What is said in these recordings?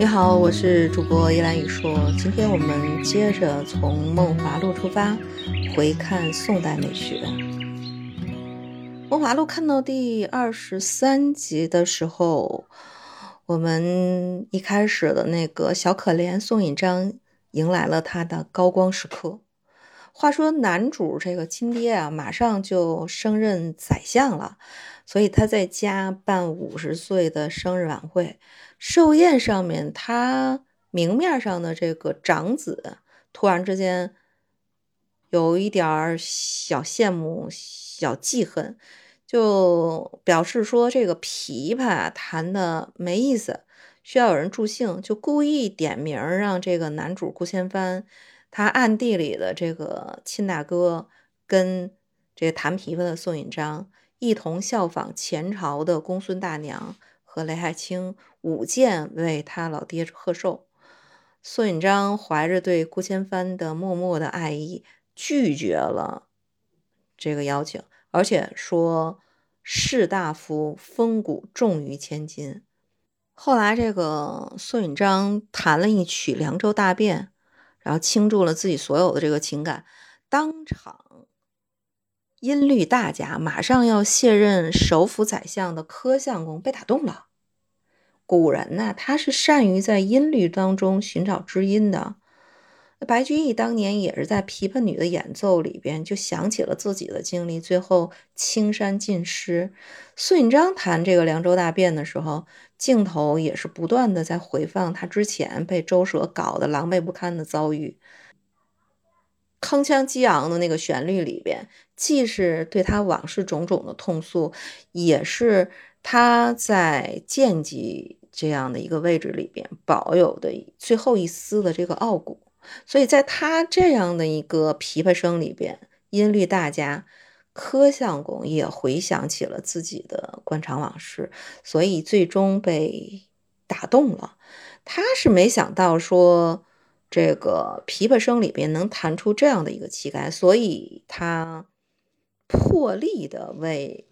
你好，我是主播依兰雨说。今天我们接着从《梦华录》出发，回看宋代美学。《梦华录》看到第二十三集的时候，我们一开始的那个小可怜宋引章迎来了他的高光时刻。话说男主这个亲爹啊，马上就升任宰相了，所以他在家办五十岁的生日晚会。寿宴上面，他明面上的这个长子突然之间有一点小羡慕、小记恨，就表示说这个琵琶弹的没意思，需要有人助兴，就故意点名让这个男主顾千帆，他暗地里的这个亲大哥跟这个弹琵琶的宋引章一同效仿前朝的公孙大娘。和雷海清舞剑为他老爹贺寿，宋允章怀着对顾千帆的默默的爱意，拒绝了这个邀请，而且说士大夫风骨重于千金。后来，这个宋允章弹了一曲《凉州大变》，然后倾注了自己所有的这个情感，当场音律大家，马上要卸任首辅宰相的柯相公被打动了。古人呢，他是善于在音律当中寻找知音的。白居易当年也是在《琵琶女》的演奏里边，就想起了自己的经历，最后青山尽失。苏引章弹这个《凉州大变》的时候，镜头也是不断的在回放他之前被周舍搞得狼狈不堪的遭遇。铿锵激昂的那个旋律里边，既是对他往事种种的痛诉，也是他在剑戟。这样的一个位置里边保有的最后一丝的这个傲骨，所以在他这样的一个琵琶声里边，音律大家柯相公也回想起了自己的官场往事，所以最终被打动了。他是没想到说这个琵琶声里边能弹出这样的一个气概，所以他破例的为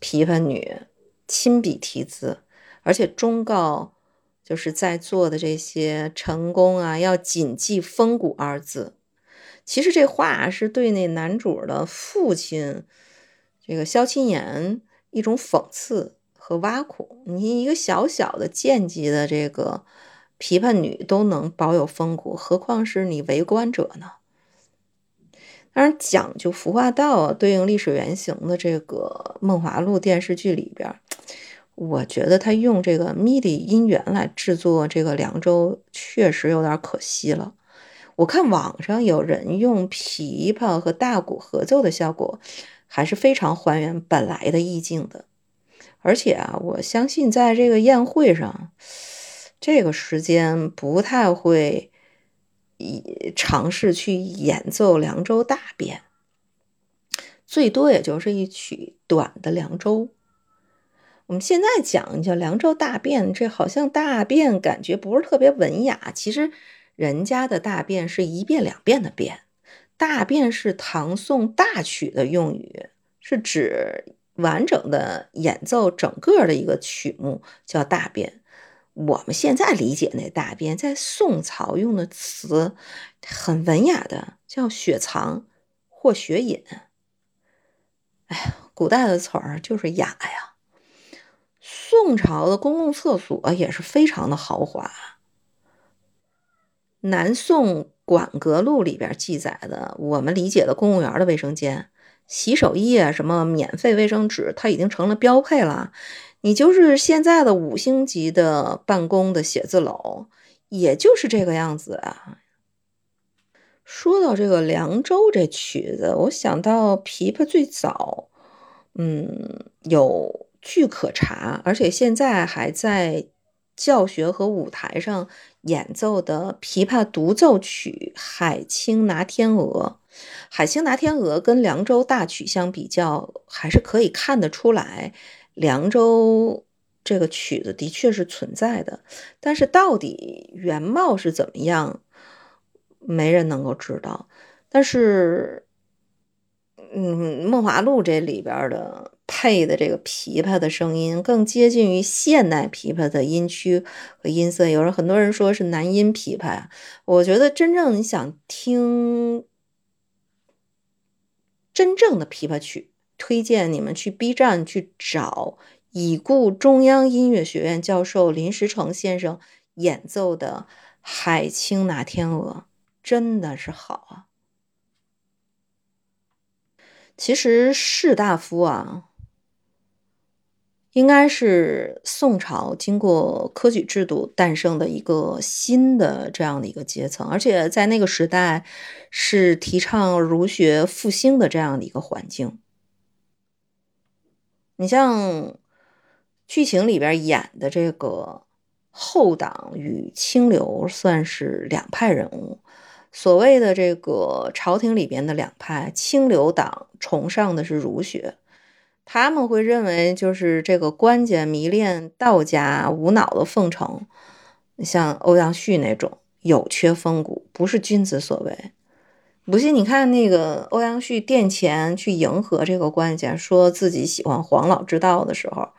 琵琶女亲笔题字。而且忠告，就是在座的这些成功啊，要谨记“风骨”二字。其实这话是对那男主的父亲，这个萧青岩一种讽刺和挖苦。你一个小小的贱籍的这个琵琶女都能保有风骨，何况是你为官者呢？当然，讲究服化道啊，对应历史原型的这个《梦华录》电视剧里边。我觉得他用这个 MIDI 音源来制作这个凉州，确实有点可惜了。我看网上有人用琵琶和大鼓合奏的效果，还是非常还原本来的意境的。而且啊，我相信在这个宴会上，这个时间不太会尝试去演奏《凉州大变》，最多也就是一曲短的《凉州》。我们现在讲叫《凉州大变》，这好像大变感觉不是特别文雅。其实人家的大变是一变两变的变，大变是唐宋大曲的用语，是指完整的演奏整个的一个曲目叫大变。我们现在理解那大便，在宋朝用的词很文雅的，叫雪藏或雪隐。哎呀，古代的词儿就是雅呀。宋朝的公共厕所也是非常的豪华。南宋《馆阁录》里边记载的，我们理解的公务员的卫生间、洗手液、什么免费卫生纸，它已经成了标配了。你就是现在的五星级的办公的写字楼，也就是这个样子啊。说到这个《凉州》这曲子，我想到琵琶最早，嗯，有。据可查，而且现在还在教学和舞台上演奏的琵琶独奏曲《海清拿天鹅》。《海清拿天鹅》跟《凉州大曲》相比较，还是可以看得出来，凉州这个曲子的确是存在的。但是到底原貌是怎么样，没人能够知道。但是，嗯，《梦华录》这里边的。配的这个琵琶的声音更接近于现代琵琶的音区和音色。有人很多人说是男音琵琶，我觉得真正你想听真正的琵琶曲，推荐你们去 B 站去找已故中央音乐学院教授林石成先生演奏的《海清拿天鹅》，真的是好啊。其实士大夫啊。应该是宋朝经过科举制度诞生的一个新的这样的一个阶层，而且在那个时代是提倡儒学复兴的这样的一个环境。你像剧情里边演的这个后党与清流，算是两派人物。所谓的这个朝廷里边的两派，清流党崇尚的是儒学。他们会认为，就是这个官家迷恋道家无脑的奉承，像欧阳旭那种有缺风骨，不是君子所为。不信你看那个欧阳旭殿前去迎合这个官家，说自己喜欢黄老之道的时候，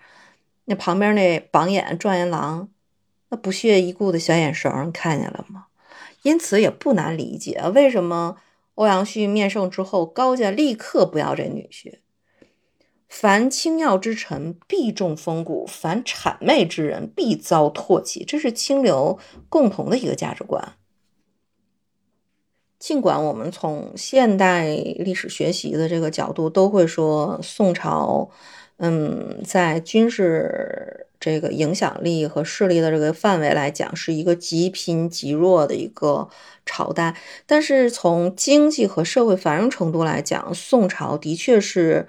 那旁边那榜眼状元郎，那不屑一顾的小眼神，看见了吗？因此也不难理解，为什么欧阳旭面圣之后，高家立刻不要这女婿。凡清要之臣必重风骨，凡谄媚之人必遭唾弃，这是清流共同的一个价值观。尽管我们从现代历史学习的这个角度都会说宋朝，嗯，在军事这个影响力和势力的这个范围来讲，是一个极贫极弱的一个朝代，但是从经济和社会繁荣程度来讲，宋朝的确是。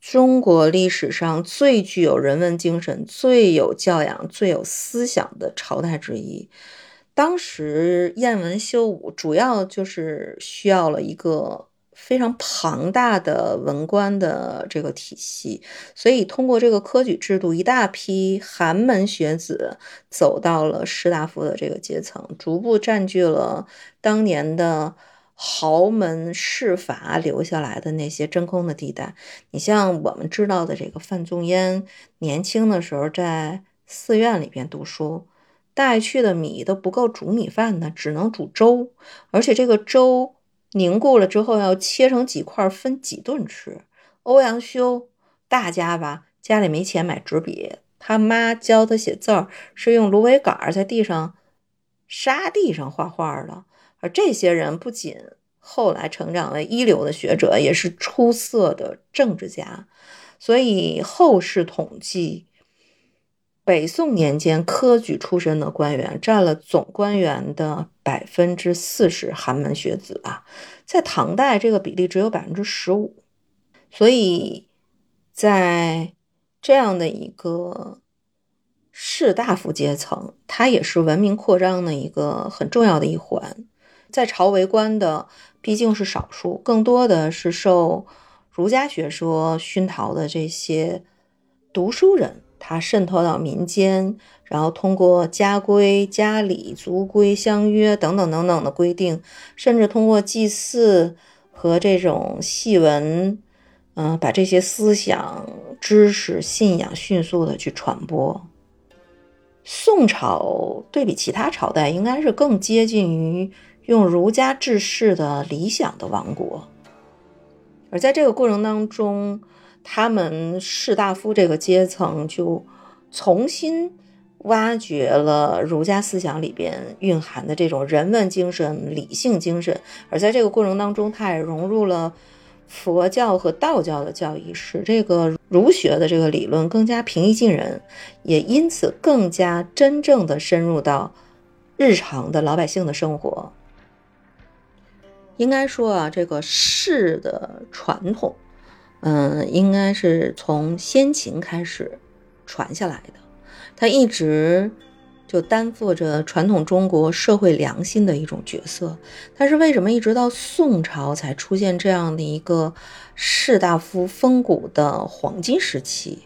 中国历史上最具有人文精神、最有教养、最有思想的朝代之一。当时燕文修武，主要就是需要了一个非常庞大的文官的这个体系，所以通过这个科举制度，一大批寒门学子走到了士大夫的这个阶层，逐步占据了当年的。豪门士阀留下来的那些真空的地带，你像我们知道的这个范仲淹，年轻的时候在寺院里边读书，带去的米都不够煮米饭呢，只能煮粥，而且这个粥凝固了之后要切成几块分几顿吃。欧阳修大家吧，家里没钱买纸笔，他妈教他写字儿是用芦苇杆在地上沙地上画画的。而这些人不仅后来成长为一流的学者，也是出色的政治家。所以后世统计，北宋年间科举出身的官员占了总官员的百分之四十，寒门学子啊，在唐代这个比例只有百分之十五。所以在这样的一个士大夫阶层，它也是文明扩张的一个很重要的一环。在朝为官的毕竟是少数，更多的是受儒家学说熏陶的这些读书人，它渗透到民间，然后通过家规、家礼、族规、相约等等等等的规定，甚至通过祭祀和这种戏文，嗯，把这些思想、知识、信仰迅速的去传播。宋朝对比其他朝代，应该是更接近于。用儒家治世的理想的王国，而在这个过程当中，他们士大夫这个阶层就重新挖掘了儒家思想里边蕴含的这种人文精神、理性精神，而在这个过程当中，他也融入了佛教和道教的教义，使这个儒学的这个理论更加平易近人，也因此更加真正的深入到日常的老百姓的生活。应该说啊，这个士的传统，嗯，应该是从先秦开始传下来的。它一直就担负着传统中国社会良心的一种角色。但是为什么一直到宋朝才出现这样的一个士大夫风骨的黄金时期？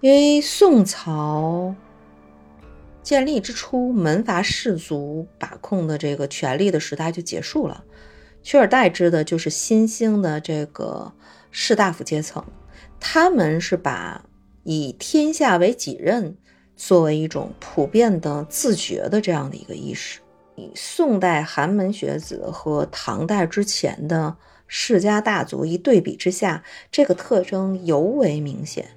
因为宋朝。建立之初，门阀士族把控的这个权力的时代就结束了，取而代之的就是新兴的这个士大夫阶层。他们是把以天下为己任作为一种普遍的自觉的这样的一个意识。以宋代寒门学子和唐代之前的世家大族一对比之下，这个特征尤为明显。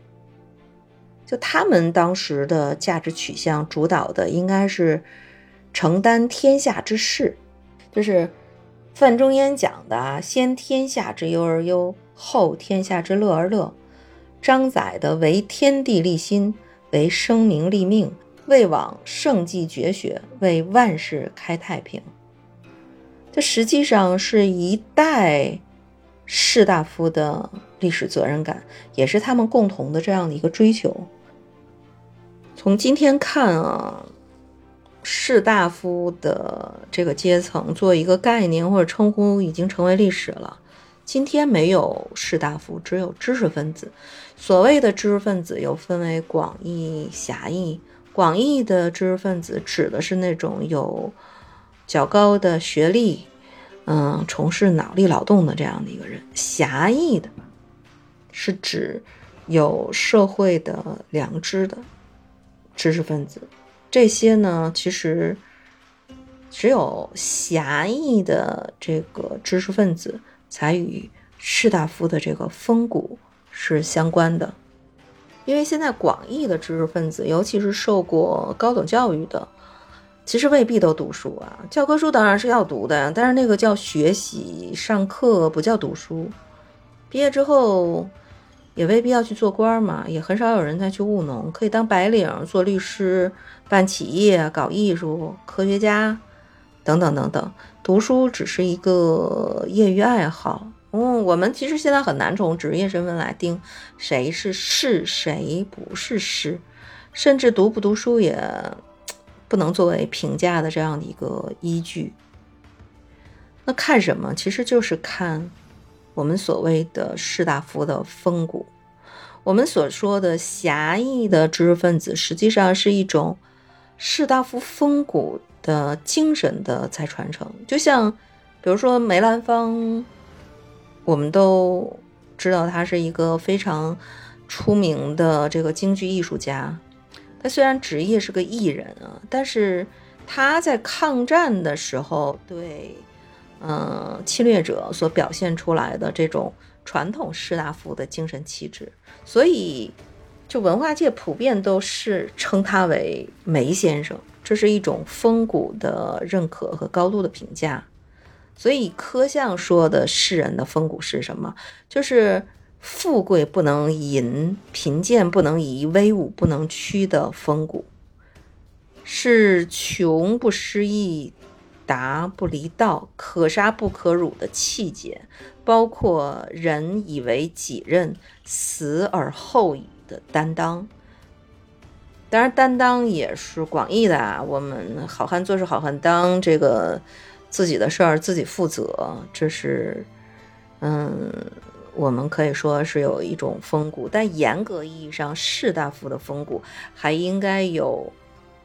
就他们当时的价值取向主导的应该是承担天下之事，就是范仲淹讲的“先天下之忧而忧，后天下之乐而乐”。张载的“为天地立心，为生民立命，为往圣继绝学，为万世开太平”。这实际上是一代士大夫的历史责任感，也是他们共同的这样的一个追求。从今天看啊，士大夫的这个阶层做一个概念或者称呼已经成为历史了。今天没有士大夫，只有知识分子。所谓的知识分子又分为广义、狭义。广义的知识分子指的是那种有较高的学历，嗯，从事脑力劳动的这样的一个人。狭义的是指有社会的良知的知识分子。这些呢，其实只有狭义的这个知识分子。才与士大夫的这个风骨是相关的，因为现在广义的知识分子，尤其是受过高等教育的，其实未必都读书啊。教科书当然是要读的，但是那个叫学习上课，不叫读书。毕业之后也未必要去做官嘛，也很少有人再去务农，可以当白领、做律师、办企业、搞艺术、科学家。等等等等，读书只是一个业余爱好。嗯，我们其实现在很难从职业身份来定谁是士，谁不是士，甚至读不读书也不能作为评价的这样的一个依据。那看什么？其实就是看我们所谓的士大夫的风骨。我们所说的狭义的知识分子，实际上是一种士大夫风骨。的精神的在传承，就像，比如说梅兰芳，我们都知道他是一个非常出名的这个京剧艺术家。他虽然职业是个艺人啊，但是他在抗战的时候对，嗯，侵略者所表现出来的这种传统士大夫的精神气质，所以就文化界普遍都是称他为梅先生。这是一种风骨的认可和高度的评价，所以柯相说的世人的风骨是什么？就是富贵不能淫，贫贱不能移，威武不能屈的风骨，是穷不失义，达不离道，可杀不可辱的气节，包括人以为己任，死而后已的担当。当然，担当也是广义的啊。我们好汉做事好汉当，这个自己的事儿自己负责，这是嗯，我们可以说是有一种风骨。但严格意义上，士大夫的风骨还应该有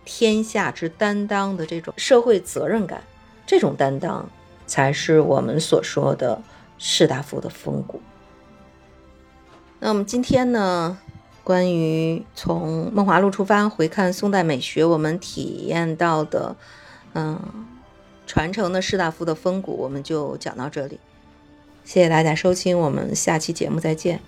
天下之担当的这种社会责任感，这种担当才是我们所说的士大夫的风骨。那我们今天呢？关于从梦华录出发回看宋代美学，我们体验到的，嗯，传承的士大夫的风骨，我们就讲到这里。谢谢大家收听，我们下期节目再见。